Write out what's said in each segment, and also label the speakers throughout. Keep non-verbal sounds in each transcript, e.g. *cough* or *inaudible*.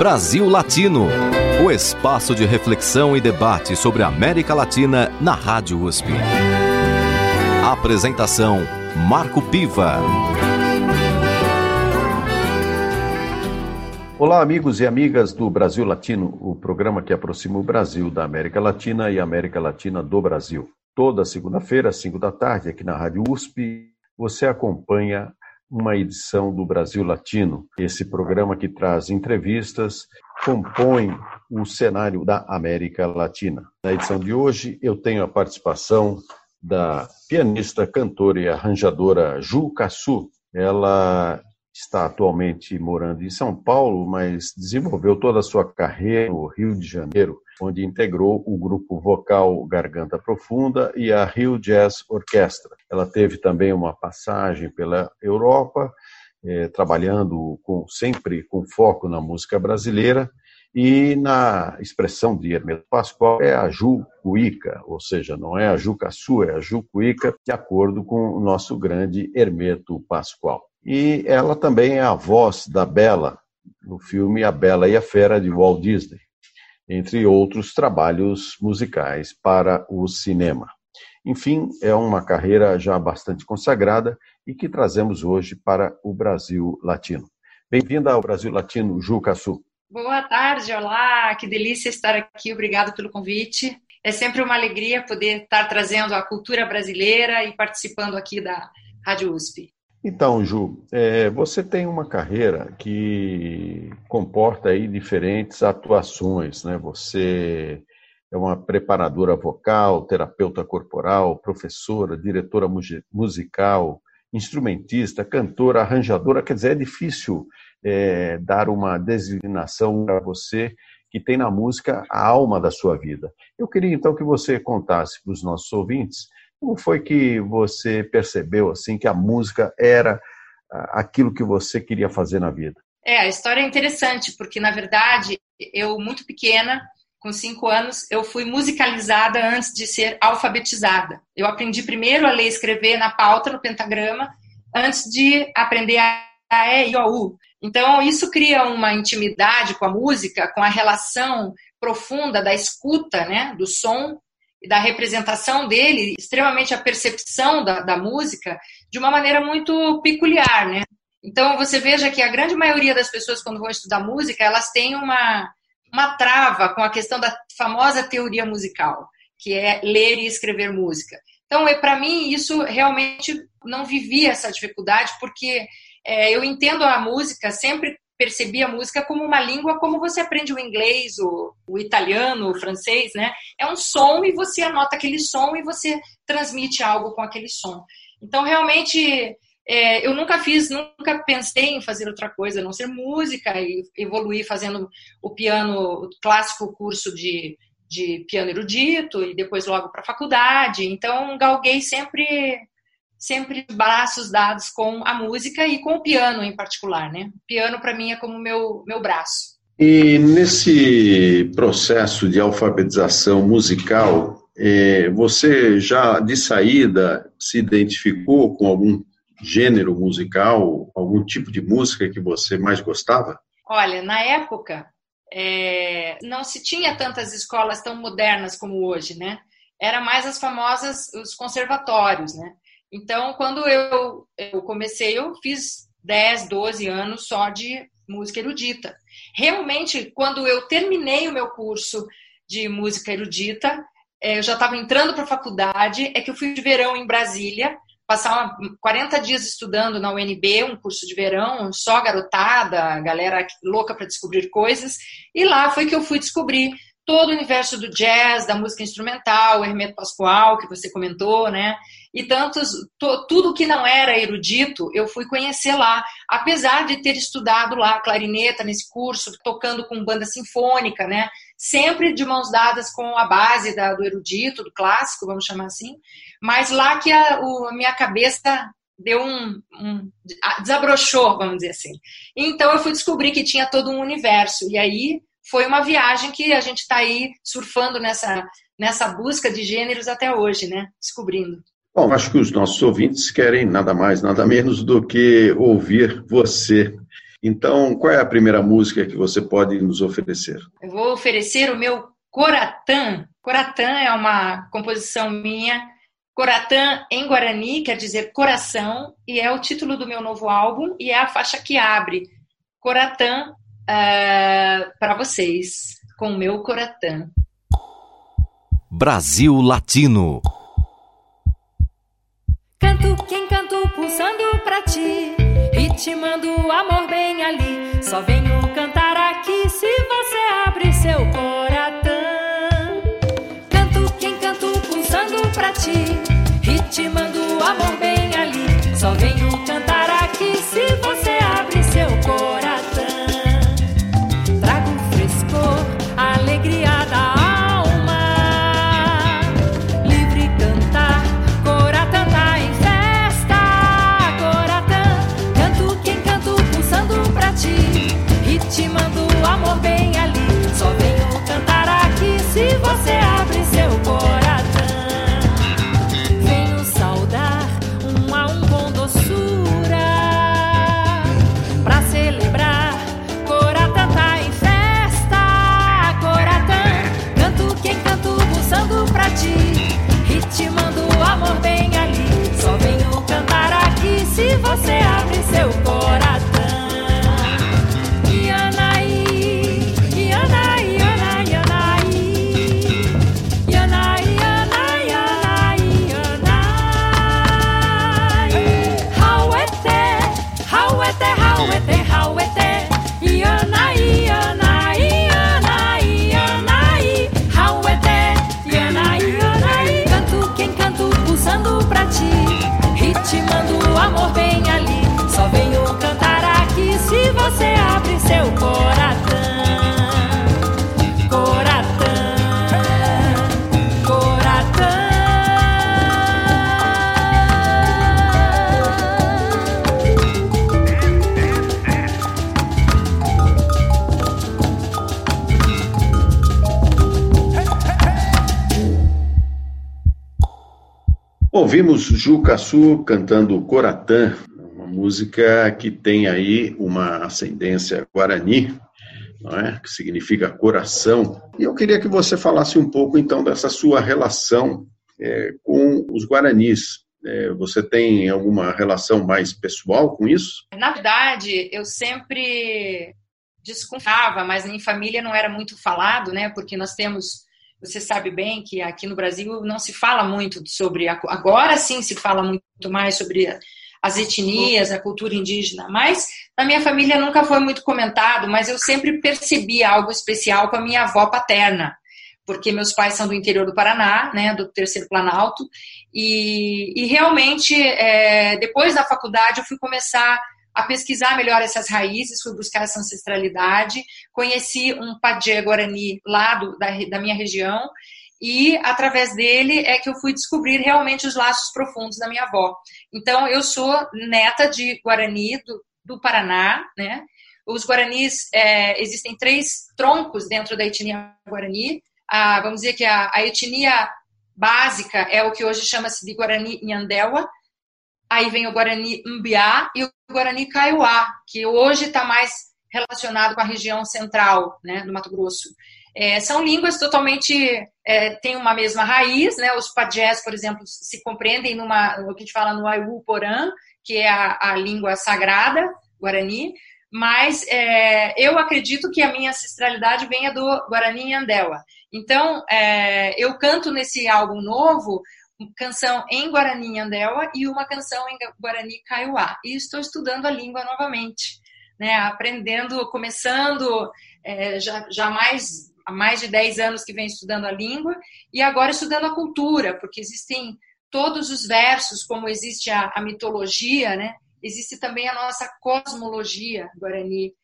Speaker 1: Brasil Latino, o espaço de reflexão e debate sobre a América Latina na Rádio USP. Apresentação Marco Piva.
Speaker 2: Olá, amigos e amigas do Brasil Latino, o programa que aproxima o Brasil da América Latina e a América Latina do Brasil. Toda segunda-feira, às 5 da tarde, aqui na Rádio USP, você acompanha uma edição do Brasil Latino. Esse programa que traz entrevistas compõe o cenário da América Latina. Na edição de hoje, eu tenho a participação da pianista, cantora e arranjadora Ju Cassu. Ela está atualmente morando em São Paulo, mas desenvolveu toda a sua carreira no Rio de Janeiro, onde integrou o grupo vocal Garganta Profunda e a Rio Jazz Orquestra. Ela teve também uma passagem pela Europa, eh, trabalhando com, sempre com foco na música brasileira, e na expressão de Hermeto Pascoal é a Ju Cuica, ou seja, não é a Ju Caçu, é a Ju Cuica, de acordo com o nosso grande Hermeto Pascoal. E ela também é a voz da Bela, no filme A Bela e a Fera, de Walt Disney, entre outros trabalhos musicais para o cinema. Enfim, é uma carreira já bastante consagrada e que trazemos hoje para o Brasil Latino. Bem-vinda ao Brasil Latino, Ju Cassu.
Speaker 3: Boa tarde, olá, que delícia estar aqui, obrigado pelo convite. É sempre uma alegria poder estar trazendo a cultura brasileira e participando aqui da Rádio USP.
Speaker 2: Então, Ju, é, você tem uma carreira que comporta aí diferentes atuações, né? Você é uma preparadora vocal, terapeuta corporal, professora, diretora musical, instrumentista, cantora, arranjadora. Quer dizer, é difícil é, dar uma designação para você que tem na música a alma da sua vida. Eu queria então que você contasse para os nossos ouvintes como foi que você percebeu assim que a música era aquilo que você queria fazer na vida.
Speaker 3: É, a história é interessante porque na verdade eu muito pequena com cinco anos, eu fui musicalizada antes de ser alfabetizada. Eu aprendi primeiro a ler e escrever na pauta, no pentagrama, antes de aprender a E, I, O, U. Então, isso cria uma intimidade com a música, com a relação profunda da escuta, né, do som e da representação dele, extremamente a percepção da, da música, de uma maneira muito peculiar, né? Então, você veja que a grande maioria das pessoas, quando vão estudar música, elas têm uma, uma trava com a questão da famosa teoria musical, que é ler e escrever música. Então, para mim, isso realmente não vivia essa dificuldade, porque é, eu entendo a música, sempre percebi a música como uma língua, como você aprende o inglês, o, o italiano, o francês, né? É um som e você anota aquele som e você transmite algo com aquele som. Então, realmente, é, eu nunca fiz, nunca pensei em fazer outra coisa, não ser música e evoluir fazendo o piano, o clássico curso de, de piano erudito e depois logo para a faculdade. Então, galguei sempre sempre braços dados com a música e com o piano em particular, né? O piano para mim é como meu meu braço.
Speaker 2: E nesse processo de alfabetização musical, é, você já de saída se identificou com algum gênero musical, algum tipo de música que você mais gostava?
Speaker 3: Olha, na época é, não se tinha tantas escolas tão modernas como hoje, né? Era mais as famosas os conservatórios, né? Então, quando eu, eu comecei, eu fiz 10, 12 anos só de música erudita. Realmente, quando eu terminei o meu curso de música erudita, é, eu já estava entrando para a faculdade, é que eu fui de verão em Brasília, passar 40 dias estudando na UNB, um curso de verão, só garotada, galera louca para descobrir coisas, e lá foi que eu fui descobrir todo o universo do jazz, da música instrumental, Hermeto Pascoal, que você comentou, né? E tantos, to, tudo que não era erudito, eu fui conhecer lá, apesar de ter estudado lá clarineta nesse curso, tocando com banda sinfônica, né? Sempre de mãos dadas com a base da, do erudito, do clássico, vamos chamar assim. Mas lá que a, o, a minha cabeça deu um, um, desabrochou, vamos dizer assim. Então eu fui descobrir que tinha todo um universo e aí foi uma viagem que a gente está aí surfando nessa, nessa busca de gêneros até hoje, né? Descobrindo.
Speaker 2: Bom, acho que os nossos ouvintes querem nada mais, nada menos do que ouvir você. Então, qual é a primeira música que você pode nos oferecer?
Speaker 3: Eu vou oferecer o meu Coratã. Coratã é uma composição minha. Coratã em Guarani quer dizer coração e é o título do meu novo álbum e é a faixa que abre. Coratã uh, para vocês, com o meu Coratã.
Speaker 1: Brasil Latino.
Speaker 4: Canto quem canto pulsando pra ti, ritmando o amor bem ali. Só venho cantar aqui se você abre seu coração. Canto quem canto pulsando pra ti, ritmando o amor bem você abre seu coração
Speaker 2: Ouvimos Juca Su cantando Coratã, uma música que tem aí uma ascendência guarani, é? que significa coração. E eu queria que você falasse um pouco então dessa sua relação é, com os guaranis. É, você tem alguma relação mais pessoal com isso?
Speaker 3: Na verdade, eu sempre desconfiava, mas em família não era muito falado, né? Porque nós temos, você sabe bem que aqui no Brasil não se fala muito sobre agora sim se fala muito mais sobre as etnias, a cultura indígena, mas na minha família nunca foi muito comentado, mas eu sempre percebi algo especial com a minha avó paterna, porque meus pais são do interior do Paraná, né, do Terceiro Planalto, e, e realmente é, depois da faculdade eu fui começar a pesquisar melhor essas raízes, fui buscar essa ancestralidade, conheci um Padê Guarani lá do, da, da minha região, e através dele é que eu fui descobrir realmente os laços profundos da minha avó. Então, eu sou neta de Guarani do, do Paraná, né? Os Guaranis, é, existem três troncos dentro da etnia Guarani. Ah, vamos dizer que a, a etnia básica é o que hoje chama-se de Guarani Nhandewa. Aí vem o Guarani Mbiá e o Guarani Kaiowá, que hoje está mais relacionado com a região central, né, do Mato Grosso. É, são línguas totalmente é, têm uma mesma raiz, né? Os pajés, por exemplo, se compreendem numa o que a gente fala no Aiwu Porã, que é a, a língua sagrada guarani. Mas é, eu acredito que a minha ancestralidade venha do Guarani Andewa. Então, é, eu canto nesse álbum novo canção em Guarani Andewa e uma canção em Guarani Kaiowá. E estou estudando a língua novamente, né? Aprendendo, começando é, já, já mais há mais de 10 anos que venho estudando a língua e agora estudando a cultura, porque existem todos os versos, como existe a, a mitologia, né? Existe também a nossa cosmologia guarani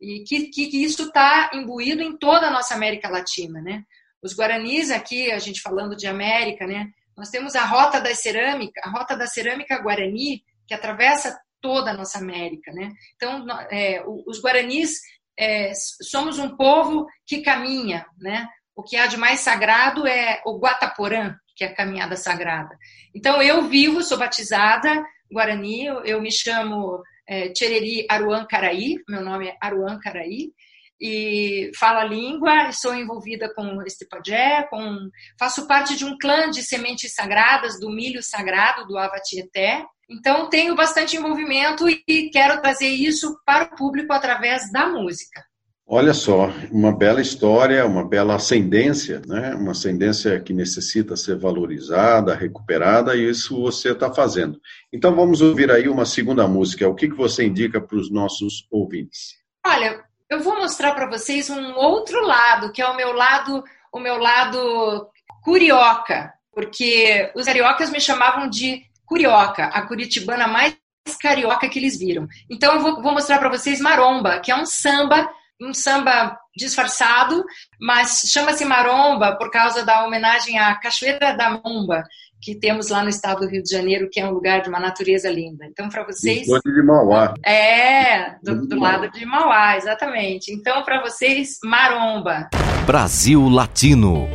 Speaker 3: e que, que, que isso está imbuído em toda a nossa América Latina, né? Os guaranis aqui, a gente falando de América, né? Nós temos a rota da cerâmica, a rota da cerâmica guarani que atravessa toda a nossa América, né? Então, é, os guaranis é, somos um povo que caminha, né? O que há de mais sagrado é o Guataporã, que é a caminhada sagrada. Então, eu vivo, sou batizada Guarani, eu, eu me chamo
Speaker 1: é, Tchereri Aruan Caraí, meu nome é Aruan Caraí, e falo a língua, sou envolvida com este pajé, com, faço parte de um clã de sementes sagradas, do milho sagrado, do Avatieté. Então, tenho bastante envolvimento e quero trazer isso para o público através da música.
Speaker 2: Olha só, uma bela história, uma bela ascendência, né? Uma ascendência que necessita ser valorizada, recuperada, e isso você está fazendo. Então vamos ouvir aí uma segunda música. O que, que você indica para os nossos ouvintes?
Speaker 1: Olha, eu vou mostrar para vocês um outro lado, que é o meu lado, o meu lado curioca, porque os cariocas me chamavam de curioca, a curitibana mais carioca que eles viram. Então eu vou, vou mostrar para vocês maromba, que é um samba um samba disfarçado, mas chama-se maromba por causa da homenagem à Cachoeira da Momba, que temos lá no estado do Rio de Janeiro, que é um lugar de uma natureza linda. Então, para vocês.
Speaker 2: Do de Mauá.
Speaker 1: É, do, do lado de Mauá, exatamente. Então, para vocês, maromba.
Speaker 3: Brasil Latino.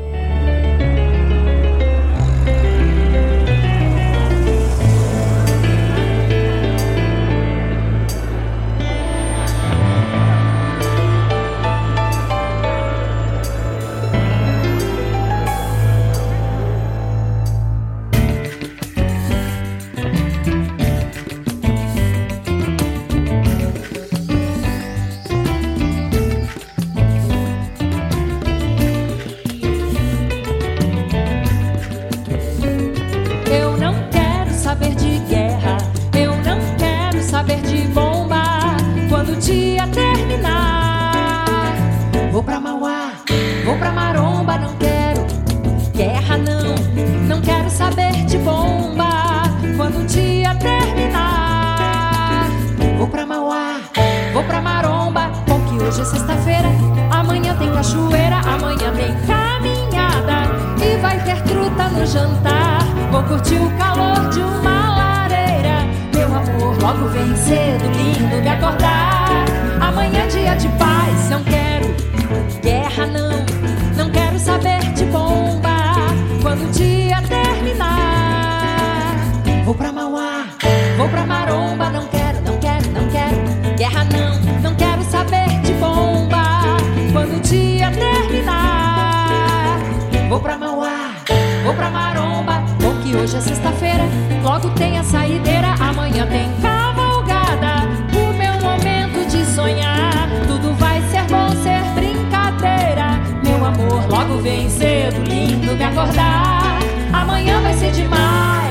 Speaker 3: Vem cedo, lindo, me acordar. Amanhã é dia de paz, não quero guerra não. Não quero saber de bomba. Quando o dia terminar, vou pra Mauá, vou pra Maromba, não quero, não quero, não quero guerra não. Não quero saber de bomba. Quando o dia terminar, vou pra Mauá, vou pra Maromba, Porque que hoje é sexta-feira, logo tem a saída Vem cedo, lindo me acordar. Amanhã vai ser demais.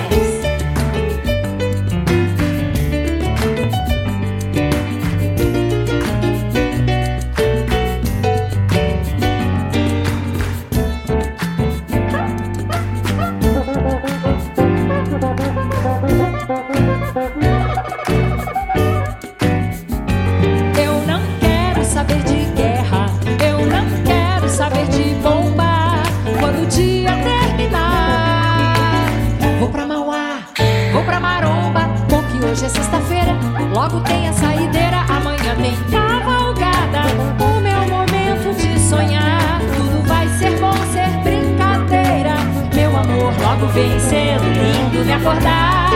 Speaker 3: Logo tem a saideira, amanhã tem cavalgada. O meu momento de sonhar, tudo vai ser bom, ser brincadeira. Meu amor, logo vem sendo lindo me acordar.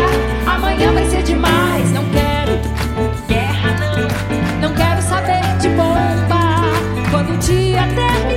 Speaker 3: Amanhã vai ser demais, não quero guerra, não. Não quero saber de bomba quando o dia termina.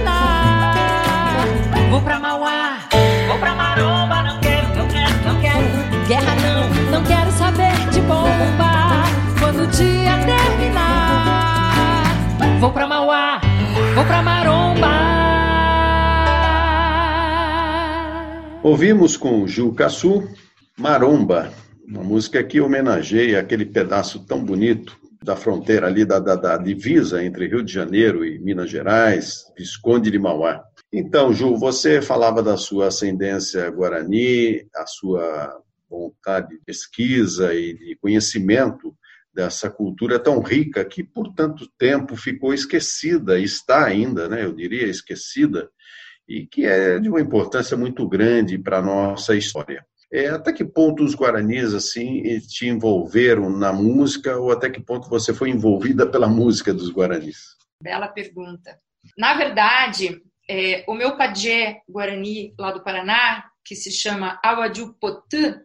Speaker 3: Ouvimos com Gil Cassu, Maromba, uma música que homenageia aquele pedaço tão bonito da fronteira ali, da, da, da, divisa entre Rio de Janeiro e Minas Gerais, Visconde de Mauá. Então, Ju, você falava da sua ascendência guarani, a sua vontade de pesquisa e de conhecimento dessa cultura tão rica que por tanto tempo ficou esquecida, está ainda, né, eu diria, esquecida, e que é de uma importância muito grande para a nossa história. É, até que ponto os guaranis assim te envolveram na música ou até que ponto você foi envolvida pela música dos guaranis?
Speaker 1: Bela pergunta. Na verdade, é, o meu pajé guarani lá do Paraná, que se chama Awadupotã,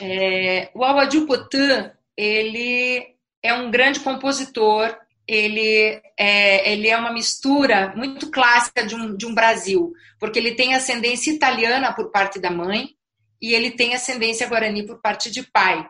Speaker 1: é, o Awadupotã, ele
Speaker 3: é um grande compositor, ele é, ele é uma mistura muito clássica de um, de um Brasil, porque ele tem ascendência italiana por parte da mãe e ele tem ascendência guarani por parte de pai.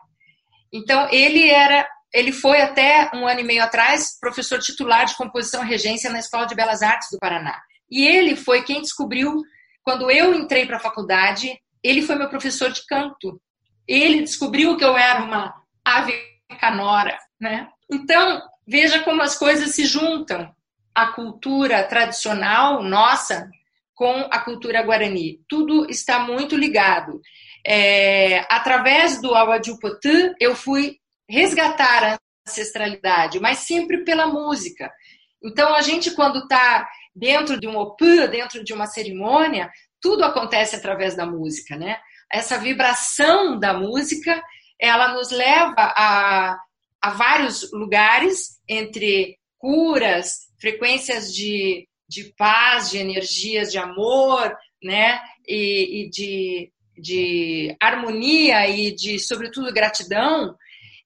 Speaker 3: Então, ele era ele foi até um ano e meio atrás professor titular de composição e regência na Escola de Belas Artes do Paraná. E ele foi quem descobriu, quando eu entrei para a faculdade, ele foi meu professor de canto. Ele descobriu que eu era uma ave canora, né? Então, veja como as coisas se juntam. A cultura tradicional nossa com a cultura guarani. Tudo está muito ligado. É, através do Awadjupotã, eu fui resgatar a ancestralidade, mas sempre pela música. Então, a gente, quando está dentro de um opã, dentro de uma cerimônia, tudo acontece através da música, né? Essa vibração da música, ela nos leva a, a vários lugares, entre curas, frequências de, de paz, de energias de amor, né? E, e de, de harmonia e de, sobretudo, gratidão.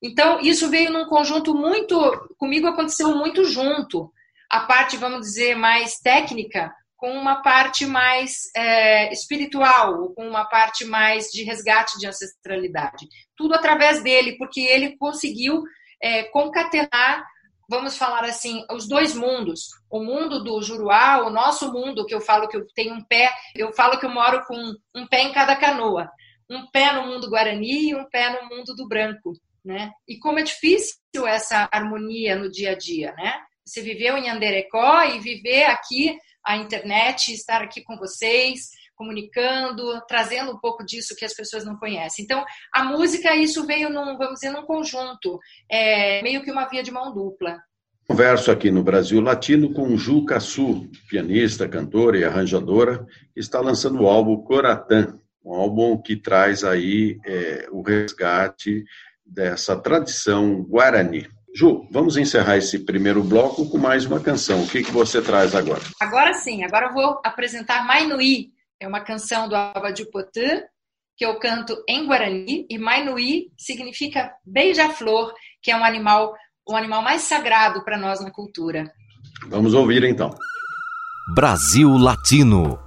Speaker 3: Então, isso veio num conjunto muito. Comigo aconteceu muito junto. A parte, vamos dizer, mais técnica, com uma parte mais é, espiritual, com uma parte mais de resgate de ancestralidade. Tudo através dele, porque ele conseguiu é, concatenar, vamos falar assim, os dois mundos. O mundo do Juruá, o nosso mundo, que eu falo que eu tenho um pé, eu falo que eu moro com um pé em cada canoa. Um pé no mundo guarani e um pé no mundo do branco né? E como é difícil essa harmonia no dia a dia, né? Você viveu em Anderecó e viver aqui a internet, estar aqui com vocês, comunicando, trazendo um pouco disso que as pessoas não conhecem. Então, a música, isso veio num, vamos dizer, num conjunto, é, meio que uma via de mão dupla.
Speaker 2: Converso aqui no Brasil Latino com Ju Cassu, pianista, cantora e arranjadora, que está lançando o álbum Coratã, um álbum que traz aí é, o resgate dessa tradição guarani. Ju, vamos encerrar esse primeiro bloco com mais uma canção. O que, que você traz agora?
Speaker 3: Agora sim, agora eu vou apresentar Mainui. É uma canção do Abadjupotã, que eu canto em Guarani, e Mainui significa beija-flor, que é um animal, o um animal mais sagrado para nós na cultura.
Speaker 2: Vamos ouvir então.
Speaker 1: Brasil Latino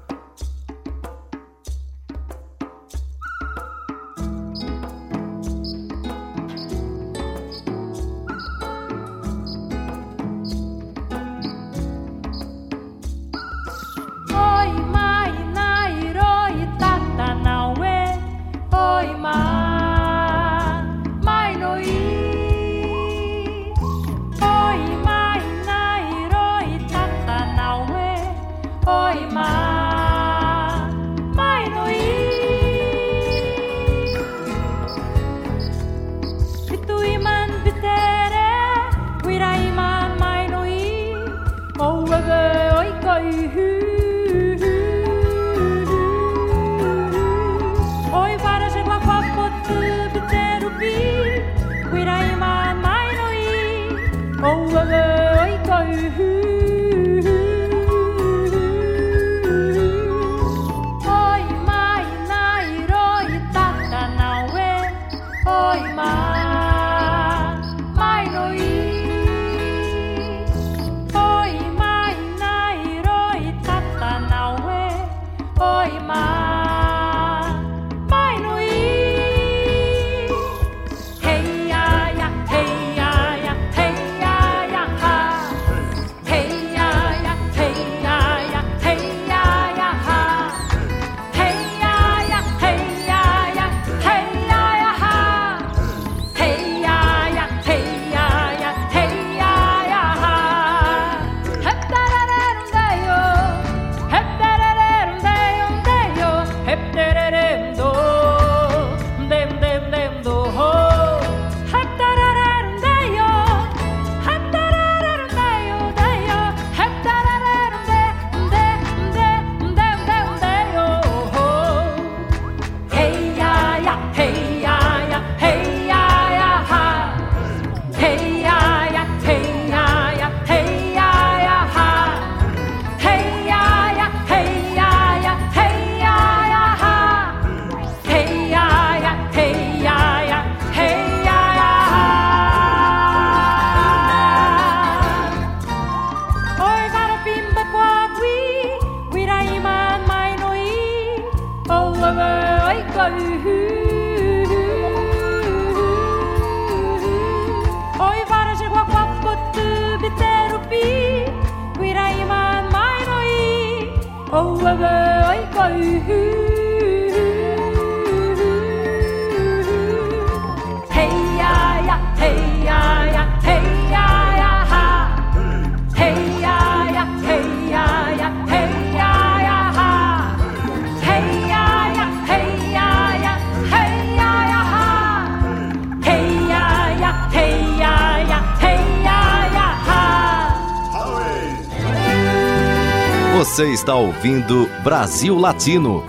Speaker 1: ouvindo Brasil Latino,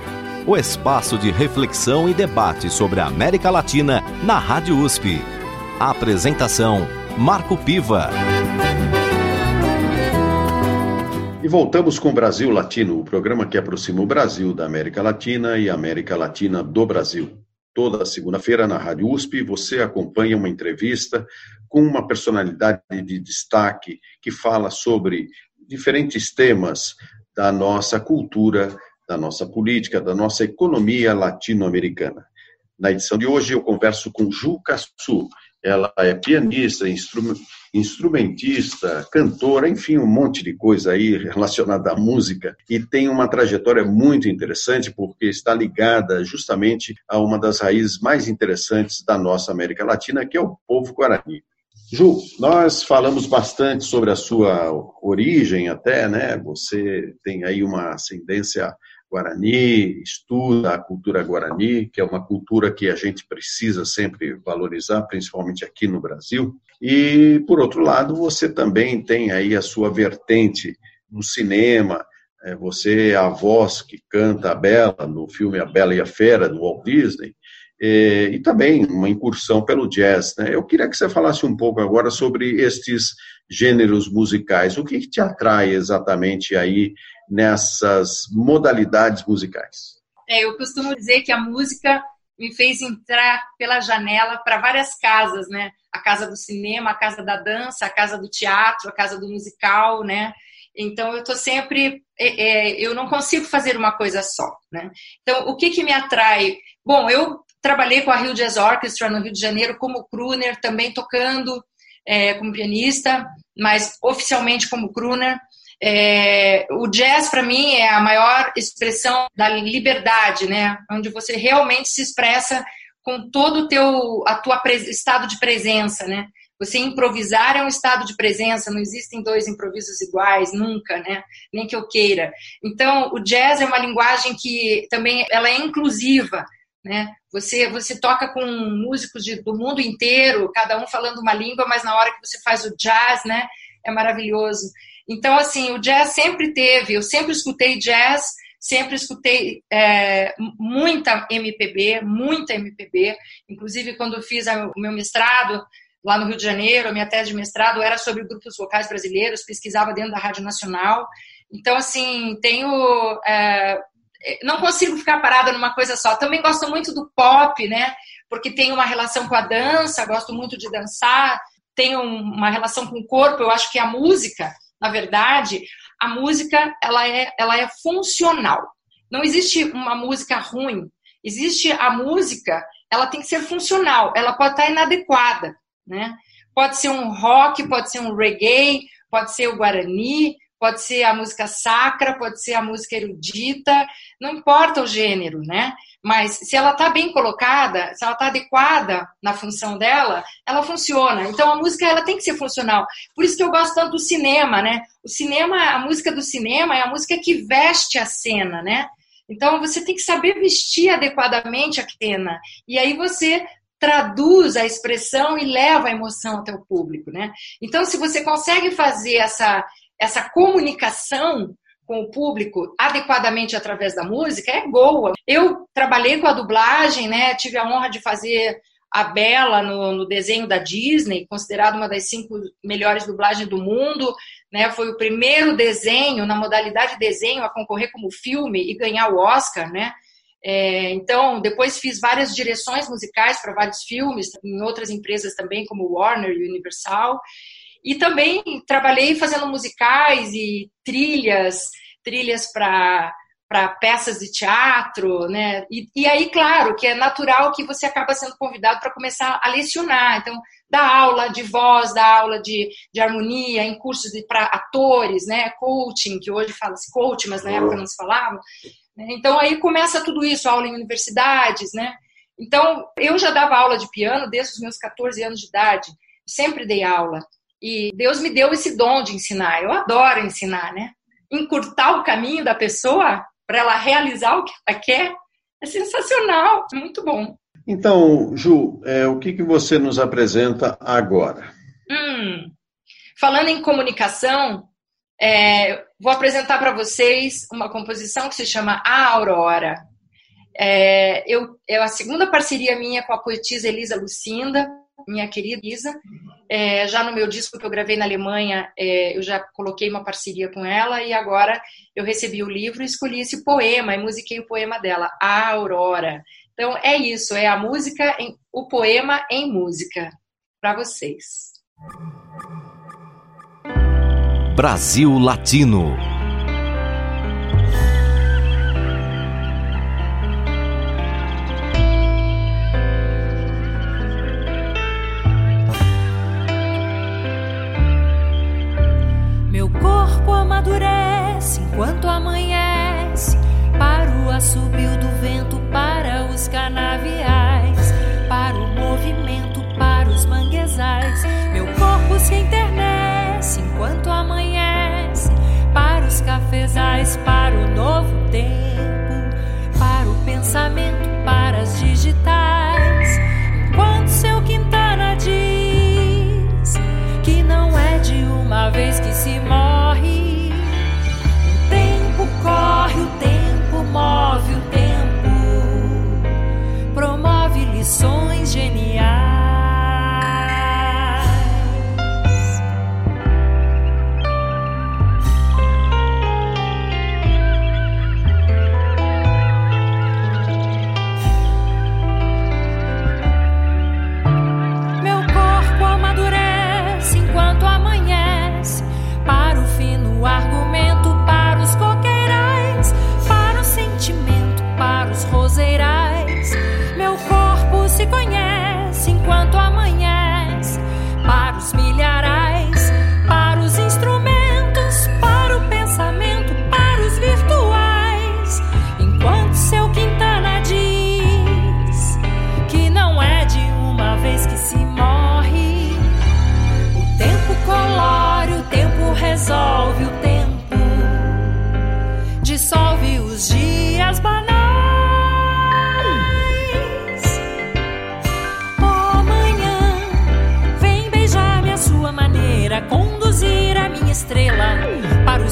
Speaker 1: o espaço de reflexão e debate sobre a América Latina na Rádio USP. A apresentação: Marco Piva.
Speaker 2: E voltamos com Brasil Latino, o programa que aproxima o Brasil da América Latina e a América Latina do Brasil. Toda segunda-feira na Rádio USP você acompanha uma entrevista com uma personalidade de destaque que fala sobre diferentes temas da nossa cultura, da nossa política, da nossa economia latino-americana. Na edição de hoje, eu converso com Ju Cassu. Ela é pianista, instrumentista, cantora, enfim, um monte de coisa aí relacionada à música e tem uma trajetória muito interessante porque está ligada justamente a uma das raízes mais interessantes da nossa América Latina, que é o povo guarani. Ju, nós falamos bastante sobre a sua origem até, né? Você tem aí uma ascendência guarani, estuda a cultura guarani, que é uma cultura que a gente precisa sempre valorizar, principalmente aqui no Brasil. E, por outro lado, você também tem aí a sua vertente no cinema, é, você é a voz que canta a Bela no filme A Bela e a Fera, do Walt Disney, é, e também uma incursão pelo jazz. Né? Eu queria que você falasse um pouco agora sobre estes gêneros musicais. O que, que te atrai exatamente aí nessas modalidades musicais?
Speaker 5: É, eu costumo dizer que a música me fez entrar pela janela para várias casas, né? A casa do cinema, a casa da dança, a casa do teatro, a casa do musical, né? Então eu estou sempre, é, é, eu não consigo fazer uma coisa só, né? Então o que que me atrai? Bom, eu Trabalhei com a Rio Jazz Orchestra no Rio de Janeiro como crooner, também tocando é, como pianista, mas oficialmente como crooner. É, o jazz para mim é a maior expressão da liberdade, né? Onde você realmente se expressa com todo o teu a tua estado de presença, né? Você improvisar é um estado de presença, não existem dois improvisos iguais, nunca, né? Nem que eu queira. Então, o jazz é uma linguagem que também ela é inclusiva, né? Você, você toca com músicos de, do mundo inteiro, cada um falando uma língua, mas na hora que você faz o jazz, né, é maravilhoso. Então, assim, o jazz sempre teve, eu sempre escutei jazz, sempre escutei é, muita MPB, muita MPB. Inclusive, quando fiz o meu mestrado lá no Rio de Janeiro, a minha tese de mestrado era sobre grupos vocais brasileiros, pesquisava dentro da Rádio Nacional. Então, assim, tenho é, não consigo ficar parada numa coisa só. Também gosto muito do pop, né? Porque tem uma relação com a dança, gosto muito de dançar, tenho uma relação com o corpo. Eu acho que a música, na verdade, a música ela é, ela é funcional. Não existe uma música ruim. Existe a música, ela tem que ser funcional. Ela pode estar inadequada, né? Pode ser um rock, pode ser um reggae, pode ser o guarani, pode ser a música sacra, pode ser a música erudita, não importa o gênero, né? Mas se ela está bem colocada, se ela está adequada na função dela, ela funciona. Então a música ela tem que ser funcional. Por isso que eu gosto tanto do cinema, né? O cinema, a música do cinema é a música que veste a cena, né? Então você tem que saber vestir adequadamente a cena. E aí você traduz a expressão e leva a emoção até o público, né? Então se você consegue fazer essa essa comunicação com o público adequadamente através da música é boa. Eu trabalhei com a dublagem, né? Tive a honra de fazer a Bela no, no desenho da Disney, considerado uma das cinco melhores dublagens do mundo. Né? Foi o primeiro desenho na modalidade desenho a concorrer como filme e ganhar o Oscar, né? É, então, depois fiz várias direções musicais para vários filmes, em outras empresas também, como Warner e Universal. E também trabalhei fazendo musicais e trilhas, trilhas para para peças de teatro, né? E, e, aí, claro, que é natural que você acaba sendo convidado para começar a lecionar. Então, dar aula de voz, dar aula de, de harmonia, em cursos para atores, né? Coaching, que hoje fala-se coaching, mas na época não se falava. Então, aí começa tudo isso, aula em universidades, né? Então, eu já dava aula de piano desde os meus 14 anos de idade, sempre dei aula. E Deus me deu esse dom de ensinar. Eu adoro ensinar, né? Encurtar o caminho da pessoa para ela realizar o que ela quer é sensacional, é muito bom.
Speaker 2: Então, Ju, é, o que, que você nos apresenta agora?
Speaker 5: Hum, falando em comunicação, é, vou apresentar para vocês uma composição que se chama A Aurora. É, eu, é a segunda parceria minha com a poetisa Elisa Lucinda, minha querida Elisa. É, já no meu disco que eu gravei na Alemanha, é, eu já coloquei uma parceria com ela e agora eu recebi o livro e escolhi esse poema e musiquei o poema dela, A Aurora. Então é isso, é a música, em, o poema em música para vocês.
Speaker 1: Brasil Latino.
Speaker 3: Amadurece enquanto amanhece. Para o assobio do vento, para os canaviais, para o movimento, para os manguezais. Meu corpo se enternece enquanto amanhece. Para os cafezais, para o novo tempo, para o pensamento, para as digitais. Tempo move o tempo, promove lições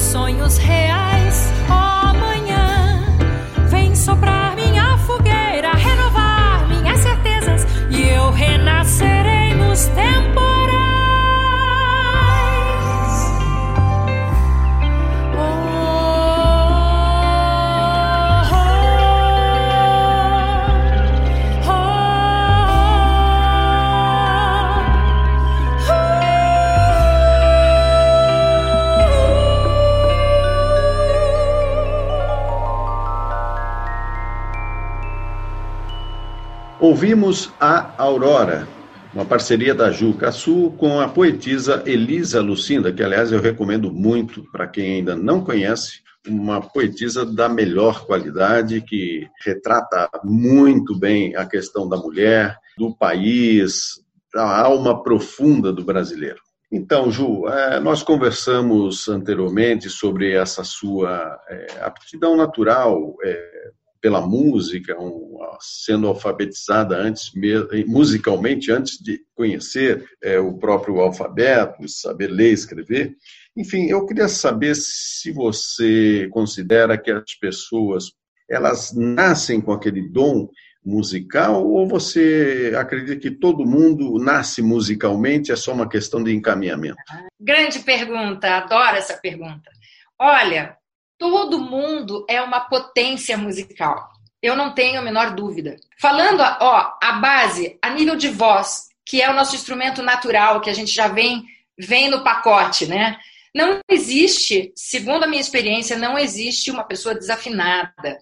Speaker 3: sonhos reais.
Speaker 2: Ouvimos A Aurora, uma parceria da Juca Sul com a poetisa Elisa Lucinda, que aliás eu recomendo muito para quem ainda não conhece, uma poetisa da melhor qualidade que retrata muito bem a questão da mulher, do país, da alma profunda do brasileiro. Então, Ju, eh, nós conversamos anteriormente sobre essa sua eh, aptidão natural eh, pela música, um, sendo alfabetizada antes, musicalmente, antes de conhecer é, o próprio alfabeto, saber ler escrever. Enfim, eu queria saber se você considera que as pessoas elas nascem com aquele dom musical ou você acredita que todo mundo nasce musicalmente, é só uma questão de encaminhamento?
Speaker 5: Grande pergunta, adoro essa pergunta. Olha, todo mundo é uma potência musical. Eu não tenho a menor dúvida. Falando, ó, a base, a nível de voz, que é o nosso instrumento natural, que a gente já vem, vem no pacote, né? Não existe, segundo a minha experiência, não existe uma pessoa desafinada.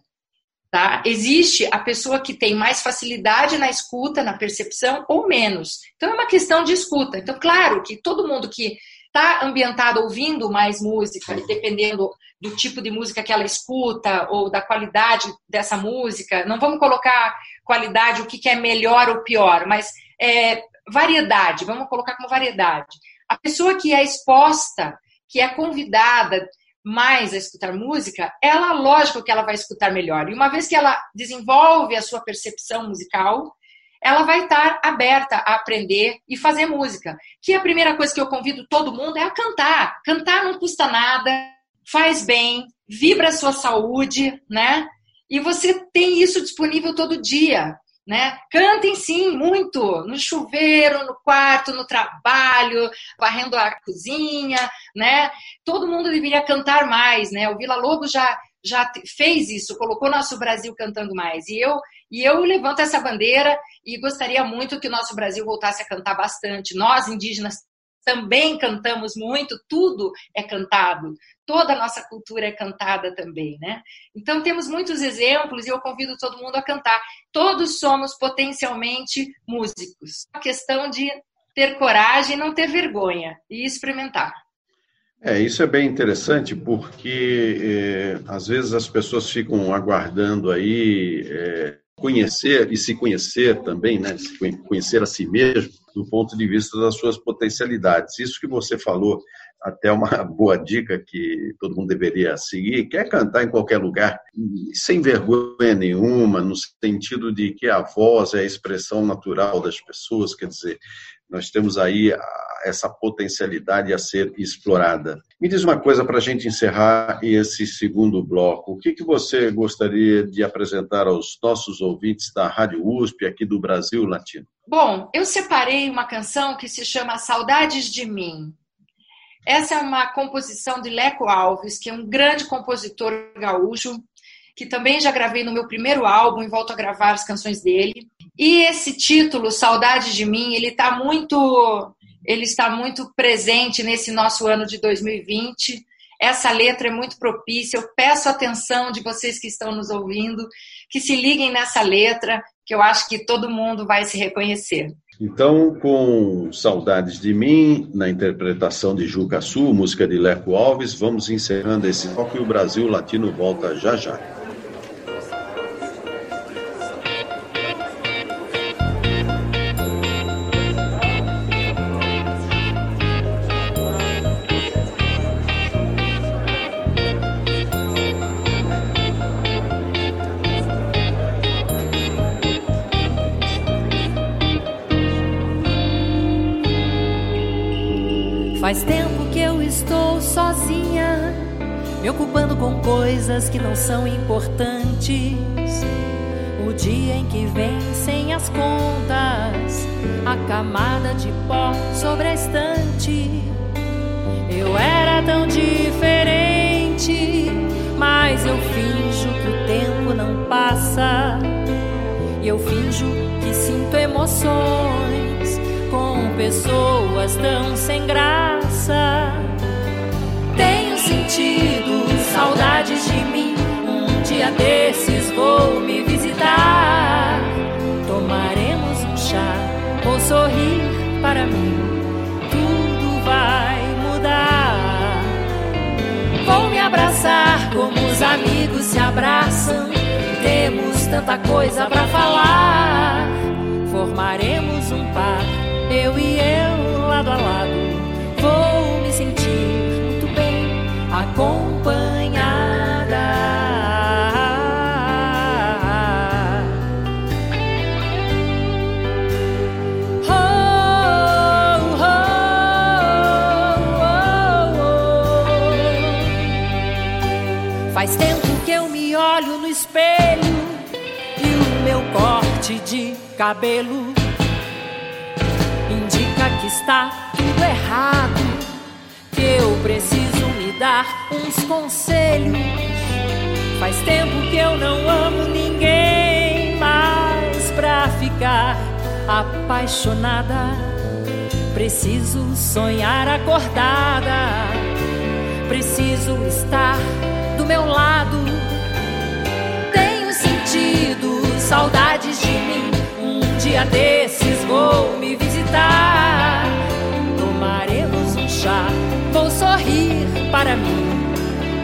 Speaker 5: Tá? Existe a pessoa que tem mais facilidade na escuta, na percepção ou menos. Então é uma questão de escuta. Então, claro que todo mundo que está ambientado ouvindo mais música, dependendo do tipo de música que ela escuta ou da qualidade dessa música, não vamos colocar qualidade, o que, que é melhor ou pior, mas é, variedade, vamos colocar como variedade. A pessoa que é exposta, que é convidada mais a escutar música, ela, lógico que ela vai escutar melhor. E uma vez que ela desenvolve a sua percepção musical, ela vai estar aberta a aprender e fazer música. Que a primeira coisa que eu convido todo mundo é a cantar. Cantar não custa nada, faz bem, vibra a sua saúde, né? E você tem isso disponível todo dia né? Cantem sim, muito, no chuveiro, no quarto, no trabalho, varrendo a cozinha, né? Todo mundo deveria cantar mais, né? O Vila Lobo já já fez isso, colocou nosso Brasil cantando mais. E eu e eu levanto essa bandeira e gostaria muito que o nosso Brasil voltasse a cantar bastante. Nós indígenas também cantamos muito, tudo é cantado, toda a nossa cultura é cantada também, né? Então temos muitos exemplos e eu convido todo mundo a cantar. Todos somos potencialmente músicos. A questão de ter coragem, não ter vergonha e experimentar.
Speaker 2: É, isso é bem interessante porque é, às vezes as pessoas ficam aguardando aí é, conhecer e se conhecer também, né? Se conhecer a si mesmo do ponto de vista das suas potencialidades. Isso que você falou, até uma *laughs* boa dica que todo mundo deveria seguir, quer cantar em qualquer lugar, sem vergonha nenhuma, no sentido de que a voz é a expressão natural das pessoas, quer dizer, nós temos aí essa potencialidade a ser explorada. Me diz uma coisa para a gente encerrar esse segundo bloco. O que, que você gostaria de apresentar aos nossos ouvintes da Rádio USP aqui do Brasil Latino?
Speaker 5: Bom, eu separei uma canção que se chama Saudades de Mim. Essa é uma composição de Leco Alves, que é um grande compositor gaúcho, que também já gravei no meu primeiro álbum e volto a gravar as canções dele. E esse título, Saudade de Mim, ele está muito, ele está muito presente nesse nosso ano de 2020. Essa letra é muito propícia. Eu peço atenção de vocês que estão nos ouvindo, que se liguem nessa letra, que eu acho que todo mundo vai se reconhecer.
Speaker 2: Então, com Saudades de Mim, na interpretação de Juca Sul, música de Leco Alves, vamos encerrando esse foco e o Brasil Latino volta já já.
Speaker 3: Faz tempo que eu estou sozinha, me ocupando com coisas que não são importantes. O dia em que vencem as contas, a camada de pó sobre a estante. Eu era tão diferente, mas eu finjo que o tempo não passa. E eu finjo que sinto emoções com pessoas tão sem graça. Tenho sentido saudades de mim. Um dia desses vou me visitar. Tomaremos um chá, vou sorrir para mim. Tudo vai mudar. Vou me abraçar como os amigos se abraçam. Temos tanta coisa para falar. Formaremos um par eu e eu lado a lado, cabelo indica que está tudo errado. Que eu preciso me dar uns conselhos. Faz tempo que eu não amo ninguém mais pra ficar apaixonada. Preciso sonhar acordada. preciso estar do meu lado. Tenho sentido saudades de dia desses vou me visitar. Tomaremos um chá, vou sorrir para mim.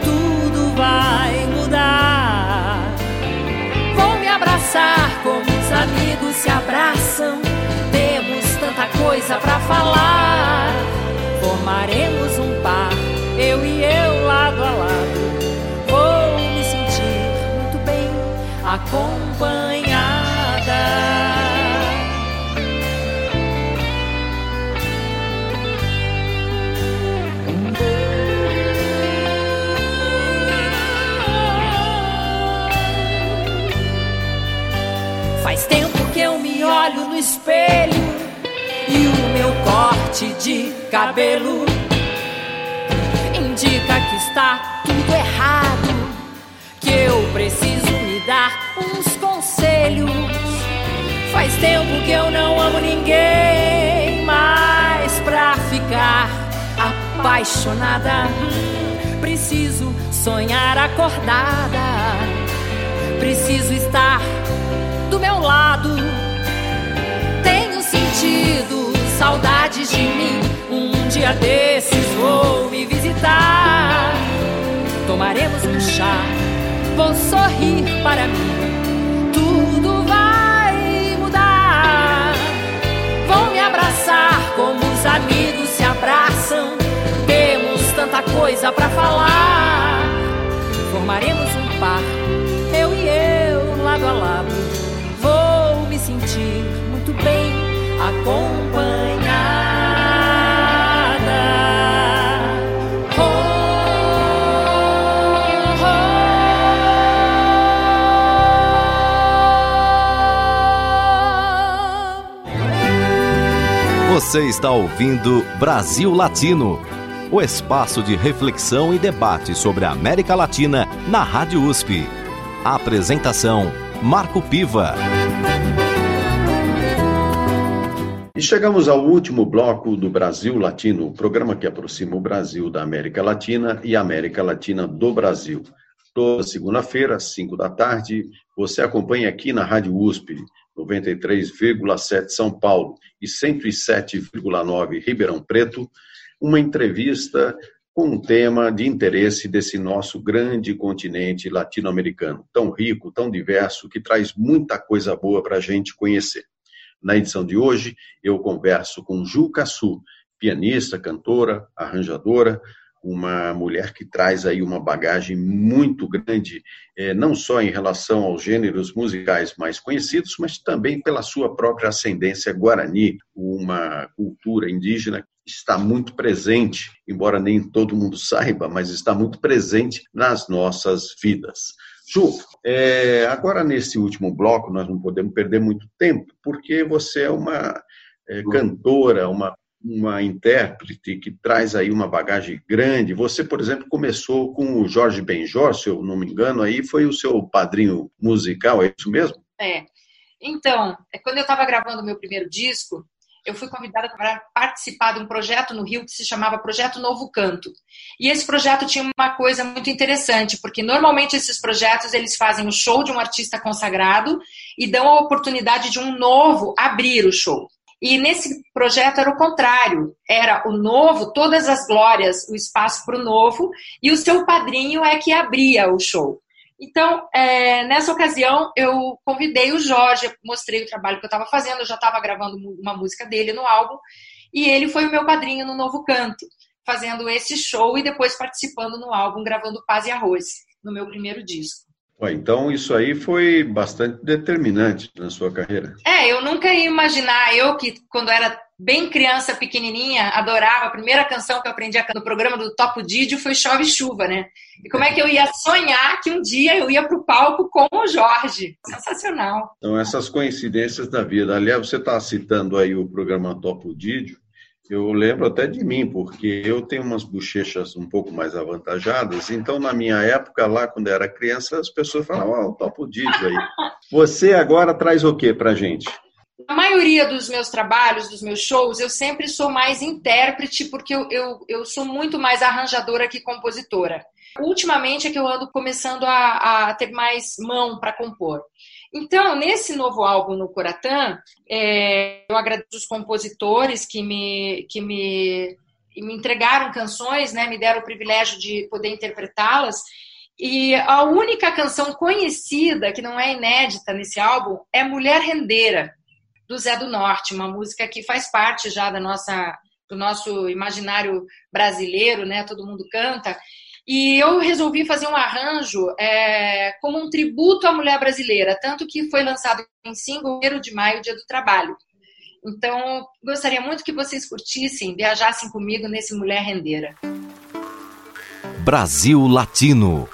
Speaker 3: Tudo vai mudar. Vou me abraçar como os amigos se abraçam. Temos tanta coisa para falar. Formaremos um par, eu e eu lado a lado. Vou me sentir muito bem acompanhada. Faz tempo que eu me olho no espelho e o meu corte de cabelo indica que está tudo errado. Que eu preciso me dar uns conselhos. Faz tempo que eu não amo ninguém, mas pra ficar apaixonada, preciso sonhar acordada. Preciso estar do meu lado. Tenho sentido saudades de mim. Um dia desses vou me visitar. Tomaremos um chá, vou sorrir para mim. Tudo vai mudar. Vou me abraçar como os amigos se abraçam. Temos tanta coisa para falar.
Speaker 1: Você está ouvindo Brasil Latino, o espaço de reflexão e debate sobre a América Latina na Rádio USP. Apresentação: Marco Piva.
Speaker 2: E chegamos ao último bloco do Brasil Latino, o programa que aproxima o Brasil da América Latina e a América Latina do Brasil. Toda segunda-feira, às 5 da tarde, você acompanha aqui na Rádio USP, 93,7 São Paulo e 107,9 Ribeirão Preto, uma entrevista com um tema de interesse desse nosso grande continente latino-americano, tão rico, tão diverso, que traz muita coisa boa para a gente conhecer. Na edição de hoje, eu converso com Ju Cassu, pianista, cantora, arranjadora, uma mulher que traz aí uma bagagem muito grande, eh, não só em relação aos gêneros musicais mais conhecidos, mas também pela sua própria ascendência guarani, uma cultura indígena que está muito presente, embora nem todo mundo *laughs* saiba, mas está muito presente nas nossas vidas. Ju, é, agora nesse último bloco nós não podemos perder muito tempo, porque você é uma é, cantora, uma uma intérprete que traz aí uma bagagem grande. Você, por exemplo, começou com o Jorge Benjor, se eu não me engano, aí foi o seu padrinho musical, é isso mesmo?
Speaker 5: É. Então, é quando eu estava gravando o meu primeiro disco, eu fui convidada para participar de um projeto no Rio que se chamava Projeto Novo Canto. E esse projeto tinha uma coisa muito interessante, porque normalmente esses projetos eles fazem o show de um artista consagrado e dão a oportunidade de um novo abrir o show. E nesse projeto era o contrário, era o novo, todas as glórias, o espaço para o novo, e o seu padrinho é que abria o show. Então, é, nessa ocasião, eu convidei o Jorge, mostrei o trabalho que eu estava fazendo, eu já estava gravando uma música dele no álbum, e ele foi o meu padrinho no Novo Canto, fazendo esse show e depois participando no álbum, gravando Paz e Arroz, no meu primeiro disco.
Speaker 2: Então, isso aí foi bastante determinante na sua carreira.
Speaker 5: É, eu nunca ia imaginar, eu que quando era bem criança, pequenininha, adorava, a primeira canção que eu aprendi no programa do Topo Didio foi Chove Chuva, né? E como é que eu ia sonhar que um dia eu ia pro palco com o Jorge? Sensacional.
Speaker 2: Então, essas coincidências da vida. Aliás, você está citando aí o programa Topo Didio, eu lembro até de mim, porque eu tenho umas bochechas um pouco mais avantajadas. Então, na minha época, lá quando eu era criança, as pessoas falavam, ó, oh, o topo Didio aí. *laughs* Você agora traz o que pra gente?
Speaker 5: a maioria dos meus trabalhos, dos meus shows, eu sempre sou mais intérprete, porque eu, eu, eu sou muito mais arranjadora que compositora. Ultimamente é que eu ando começando a, a ter mais mão para compor. Então, nesse novo álbum no Coratã, é, eu agradeço os compositores que me, que me, me entregaram canções, né, me deram o privilégio de poder interpretá-las. E a única canção conhecida, que não é inédita nesse álbum, é Mulher Rendeira, do Zé do Norte, uma música que faz parte já da nossa, do nosso imaginário brasileiro, né? Todo mundo canta. E eu resolvi fazer um arranjo é, como um tributo à mulher brasileira, tanto que foi lançado em 5 de maio, Dia do Trabalho. Então, gostaria muito que vocês curtissem, viajassem comigo nesse Mulher Rendeira.
Speaker 3: Brasil Latino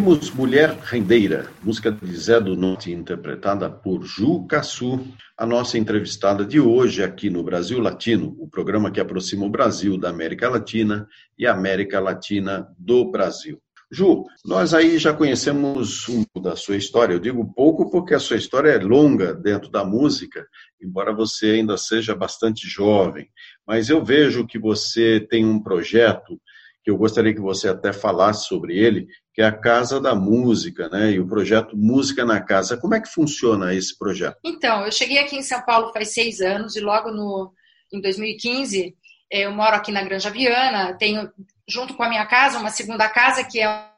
Speaker 2: Ouvimos Mulher Rendeira, música de Zé do Norte, interpretada por Ju Cassu, a nossa entrevistada de hoje aqui no Brasil Latino, o programa que aproxima o Brasil da América Latina e a América Latina do Brasil. Ju, nós aí já conhecemos um pouco da sua história. Eu digo pouco porque a sua história é longa dentro da música, embora você ainda seja bastante jovem. Mas eu vejo que você tem um projeto que eu gostaria que você até falasse sobre ele, que é a Casa da Música, né? E o projeto Música na Casa. Como é que funciona esse projeto?
Speaker 3: Então, eu cheguei aqui em São Paulo faz seis anos e logo no, em 2015 eh, eu moro aqui na Granja Viana, tenho junto com a minha casa uma segunda casa que é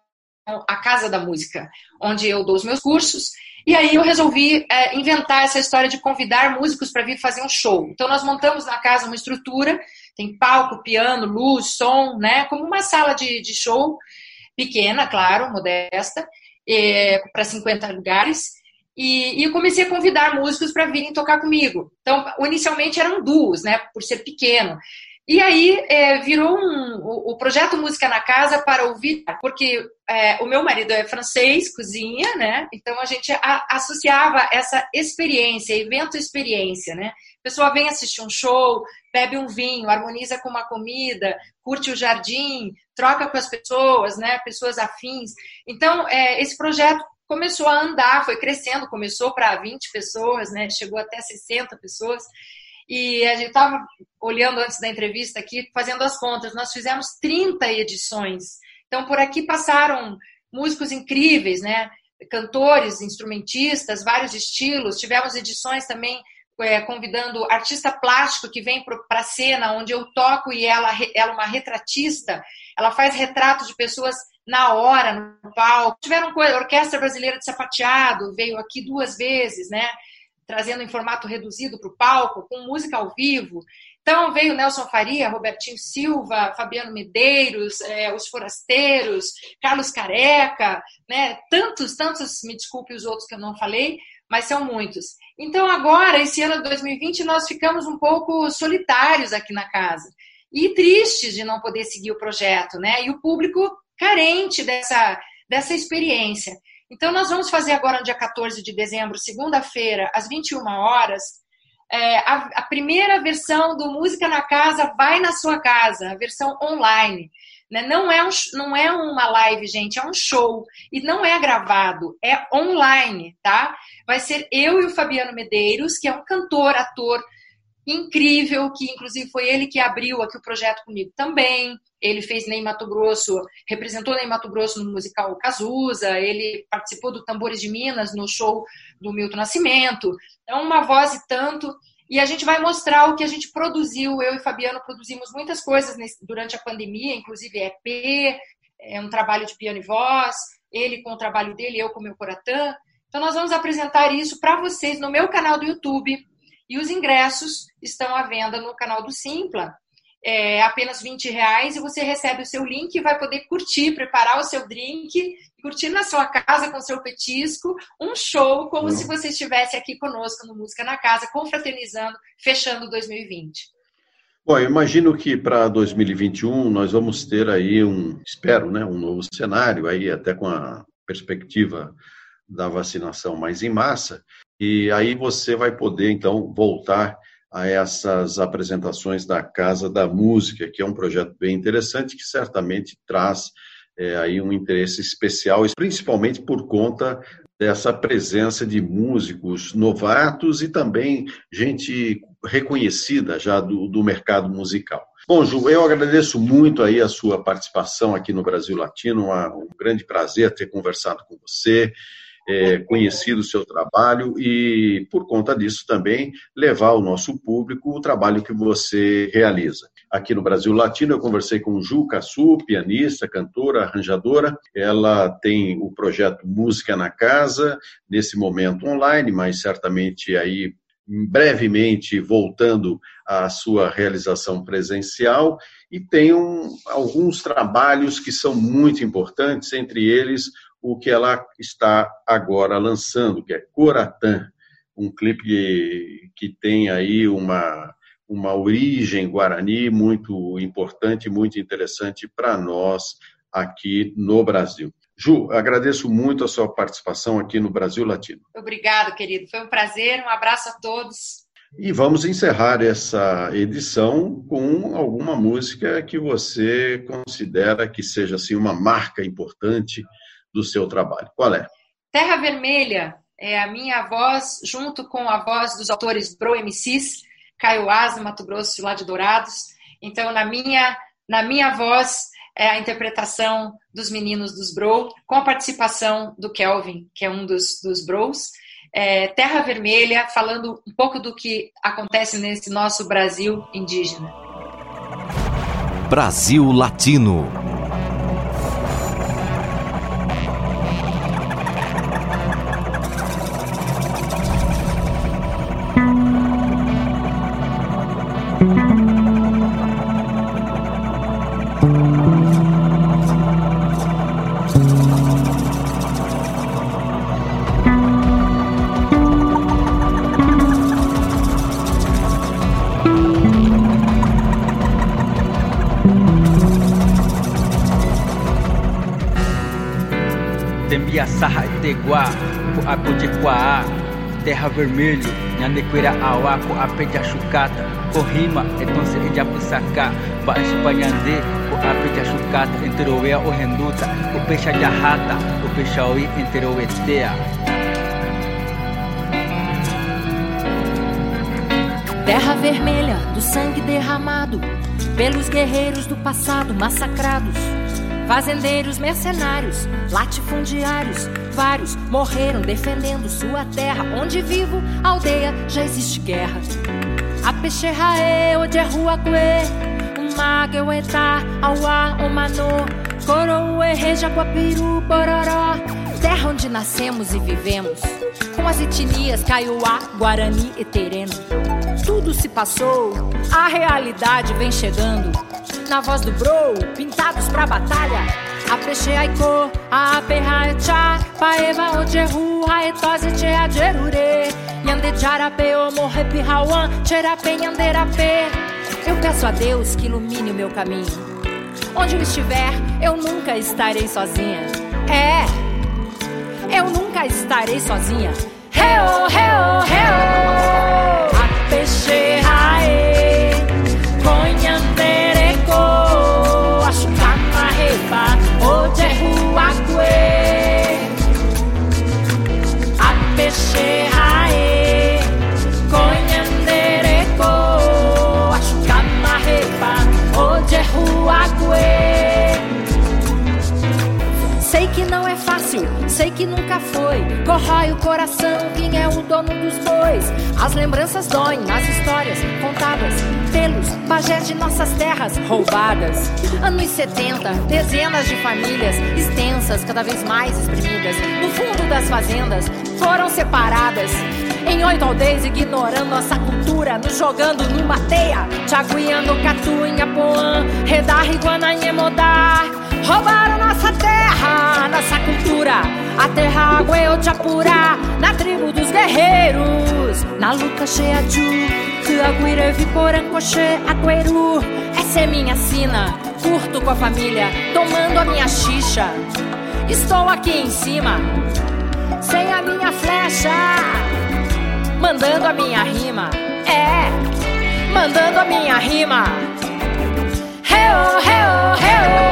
Speaker 3: a Casa da Música, onde eu dou os meus cursos. E aí eu resolvi é, inventar essa história de convidar músicos para vir fazer um show. Então nós montamos na casa uma estrutura, tem palco, piano, luz, som, né? Como uma sala de, de show pequena, claro, modesta, é, para 50 lugares. E, e, eu comecei a convidar músicos para virem tocar comigo. Então, inicialmente eram duos, né? Por ser pequeno. E aí é, virou um, o, o, projeto Música na Casa para ouvir, porque é, o meu marido é francês, cozinha, né? Então a gente a, associava essa experiência, evento experiência, né? A pessoa vem assistir um show, bebe um vinho, harmoniza com uma comida, curte o jardim, troca com as pessoas, né? Pessoas afins. Então é, esse projeto começou a andar, foi crescendo, começou para 20 pessoas, né? Chegou até 60 pessoas. E a gente estava olhando antes da entrevista aqui, fazendo as contas. Nós fizemos 30 edições. Então, por aqui passaram músicos incríveis, né? Cantores, instrumentistas, vários estilos. Tivemos edições também é, convidando artista plástico que vem para a cena, onde eu toco e ela, ela é uma retratista. Ela faz retratos de pessoas na hora, no palco. Tiveram coisa, Orquestra Brasileira de Sapateado veio aqui duas vezes, né? trazendo em formato reduzido para o palco, com música ao vivo. Então veio Nelson Faria, Robertinho Silva, Fabiano Medeiros, é, Os Forasteiros, Carlos Careca, né? tantos, tantos, me desculpe os outros que eu não falei, mas são muitos. Então agora, esse ano de 2020, nós ficamos um pouco solitários aqui na casa e tristes de não poder seguir o projeto, né? E o público carente dessa, dessa experiência. Então, nós vamos fazer agora, no dia 14 de dezembro, segunda-feira, às 21 horas, é, a, a, primeira versão do Música na Casa vai na sua casa, a versão online. Né? Não, é um, não é uma live, gente, é um show. E não é gravado, é online, tá? Vai ser eu e o Fabiano Medeiros, que é um cantor, ator incrível, que inclusive foi ele que abriu aqui o projeto comigo também. Ele fez Ney Mato Grosso, representou Ney Mato Grosso no musical Cazuza, ele participou do Tambores de Minas no show do Milton Nascimento. É uma voz e tanto. E a gente vai mostrar o que a gente produziu. Eu e Fabiano produzimos muitas coisas nesse, durante a pandemia, inclusive EP, é um trabalho de piano e voz, ele com o trabalho dele, eu com o meu coratã. Então nós vamos apresentar isso para vocês no meu canal do YouTube. E os ingressos estão à venda no canal do Simpla é, apenas 20 reais e você recebe o seu link e vai poder curtir, preparar o seu drink, curtir na sua casa com seu petisco, um show como uhum. se você estivesse aqui conosco no Música na Casa, confraternizando, fechando 2020.
Speaker 2: Bom, eu imagino que para 2021 nós vamos ter aí um, espero, né, um novo cenário aí até com a perspectiva da vacinação mais em massa, e aí você vai poder então voltar a essas apresentações da Casa da Música, que é um projeto bem interessante que certamente traz é, aí um interesse especial, principalmente por conta dessa presença de músicos novatos e também gente reconhecida já do, do mercado musical. Bom, Ju, eu agradeço muito aí a sua participação aqui no Brasil Latino, um grande prazer ter conversado com você é, conhecido o seu trabalho e, por conta disso, também levar ao nosso público o trabalho que você realiza. Aqui no Brasil Latino, eu conversei com Ju Cassu, pianista, cantora, arranjadora. Ela tem o projeto Música na Casa, nesse momento online, mas certamente aí brevemente voltando à sua realização presencial e tem um, alguns trabalhos que são muito importantes, entre eles o que ela está agora lançando, que é Coratã, um clipe que, tem aí uma, uma origem guarani muito importante, muito interessante para nós aqui no Brasil. Ju, agradeço muito a sua participação aqui no Brasil Latino.
Speaker 5: Obrigado, querido. Foi um prazer. Um abraço a todos.
Speaker 2: E vamos encerrar essa edição com alguma música que você considera que seja assim uma marca importante do seu trabalho. Qual é?
Speaker 5: Terra Vermelha é a minha voz junto com a voz dos autores Bro MCs, Caio Asa, Mato Grosso, lá de Dourados. Então, na minha na minha voz é a interpretação dos meninos dos Bro, com a participação do Kelvin, que é um dos, dos Bros é, Terra Vermelha, falando um pouco do que acontece nesse nosso Brasil indígena.
Speaker 1: Brasil Latino.
Speaker 6: Teguá, Coapo de Quaá, Terra Vermelho, Nhanequeira Auá, Coape de Achucata, Corrima, Etonse e Japusacá, Baixo Panhandê, Coape de Achucata, Enteroea o Renduta, o Peixa de Arrata, o Peixaui, Enteroetea.
Speaker 3: Terra vermelha do sangue derramado pelos guerreiros do passado massacrados Fazendeiros mercenários, latifundiários, vários morreram defendendo sua terra. Onde vivo, aldeia, já existe guerra. A peixerrae, onde é rua que, uma gueuetá, auá, omanô, coroa, reja, guapiru, bororó. Terra onde nascemos e vivemos, com as etnias Kaiowá, Guarani e Tereno. Tudo se passou, a realidade vem chegando na voz do bro, pintados pra batalha. A peche aiko, a perra echa, paeva ojeru, haetose chea jerure. Yande jarape, o morre pirrauan, cherape, yanderape. Eu peço a Deus que ilumine o meu caminho. Onde eu estiver, eu nunca estarei sozinha. É, eu nunca estarei sozinha. Heo, heo, heo. Fácil, sei que nunca foi. Corrói o coração, quem é o dono dos bois? As lembranças doem nas histórias contadas pelos pajés de nossas terras roubadas. Anos 70, dezenas de famílias extensas, cada vez mais exprimidas, no fundo das fazendas, foram separadas. Em oito aldeias, ignorando nossa cultura, nos jogando numa teia. Chaguiando, Catu, Inhapoã, Redar, Iguana, Inhemodar. Roubaram nossa terra, nossa cultura. A terra, água, eu te apurar. Na tribo dos guerreiros, na luta cheia de Aguirre, Viporã, Coxê, Agueru. Essa é minha sina, curto com a família, tomando a minha xixa. Estou aqui em cima, sem a minha flecha mandando a minha rima. É, mandando a minha rima. Heo, heo, heo.